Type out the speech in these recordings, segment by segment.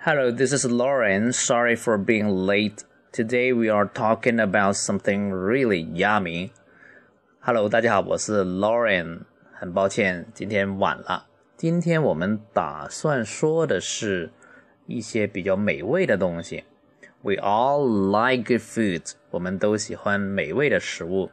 Hello, this is Lauren. Sorry for being late. Today we are talking about something really yummy. Hello，大家好，我是 Lauren。很抱歉，今天晚了。今天我们打算说的是一些比较美味的东西。We all like good food. 我们都喜欢美味的食物。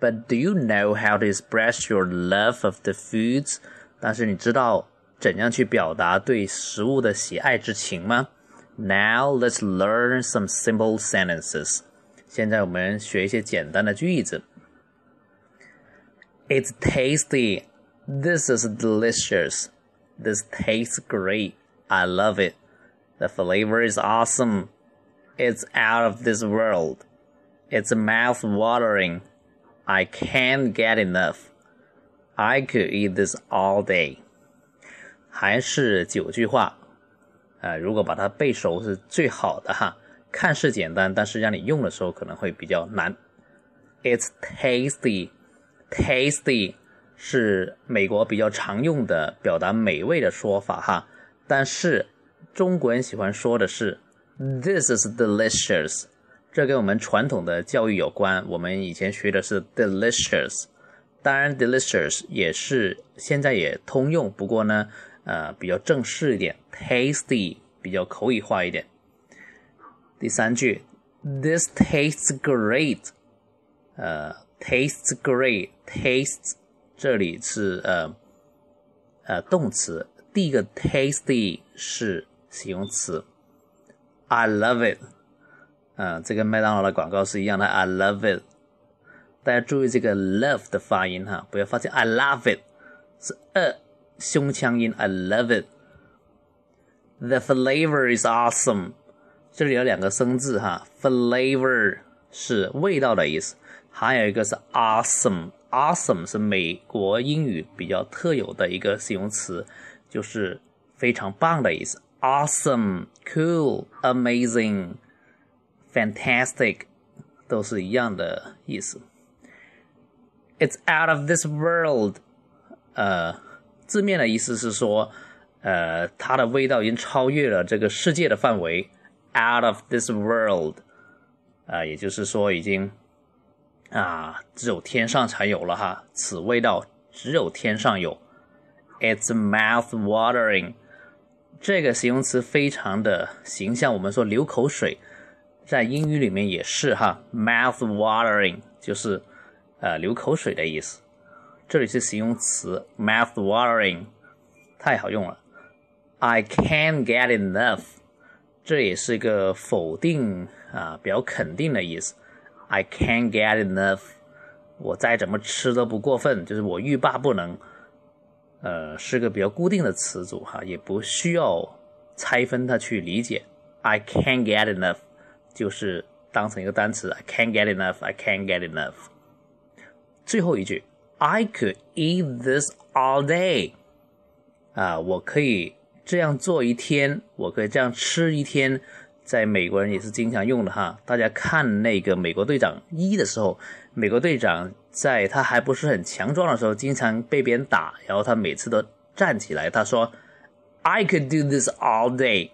But do you know how to express your love of the foods? 但是你知道 怎样去表达对食物的喜爱之情吗？Now let's learn some simple sentences. 现在我们学一些简单的句子。It's tasty. This is delicious. This tastes great. I love it. The flavor is awesome. It's out of this world. It's mouth watering. I can't get enough. I could eat this all day. 还是九句话，啊，如果把它背熟是最好的哈。看似简单，但是让你用的时候可能会比较难。It's tasty, tasty 是美国比较常用的表达美味的说法哈。但是中国人喜欢说的是 This is delicious，这跟我们传统的教育有关。我们以前学的是 delicious，当然 delicious 也是现在也通用，不过呢。呃，比较正式一点，tasty 比较口语化一点。第三句，This tastes great，呃，tastes great，tastes 这里是呃呃动词，第一个 tasty 是形容词。I love it，嗯，这跟麦当劳的广告是一样的，I love it。大家注意这个 love 的发音哈，不要发现 I love it 是呃。胸腔音，I love it。The flavor is awesome。这里有两个生字哈，flavor 是味道的意思，还有一个是 awesome。awesome 是美国英语比较特有的一个形容词，就是非常棒的意思。Awesome、cool、amazing、fantastic 都是一样的意思。It's out of this world。呃。 字面的意思是说，呃，它的味道已经超越了这个世界的范围，out of this world，啊，也就是说已经啊，只有天上才有了哈，此味道只有天上有。It's mouth watering，这个形容词非常的形象。我们说流口水，在英语里面也是哈，mouth watering 就是呃流口水的意思。这里是形容词，mouth watering，太好用了。I can't get enough，这也是一个否定啊，比较肯定的意思。I can't get enough，我再怎么吃都不过分，就是我欲罢不能。呃，是个比较固定的词组哈，也不需要拆分它去理解。I can't get enough，就是当成一个单词。I can't get enough，I can't get enough。最后一句。I could eat this all day，啊，我可以这样做一天，我可以这样吃一天，在美国人也是经常用的哈。大家看那个美国队长一的时候，美国队长在他还不是很强壮的时候，经常被别人打，然后他每次都站起来，他说，I could do this all day，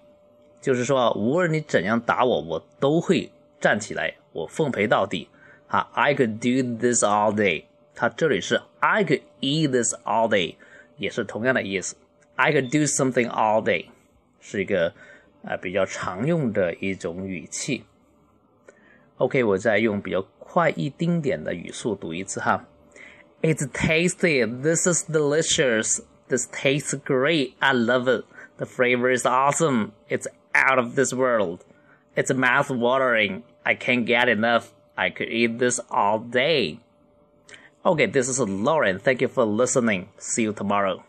就是说无论你怎样打我，我都会站起来，我奉陪到底。哈，I could do this all day。它这里是 I could eat this all day，也是同样的意思。I could do something all day，是一个呃比较常用的一种语气。OK，我再用比较快一丁点的语速读一次哈。It's tasty. This is delicious. This tastes great. I love it. The flavor is awesome. It's out of this world. It's mouth watering. I can't get enough. I could eat this all day. Okay, this is Lauren. Thank you for listening. See you tomorrow.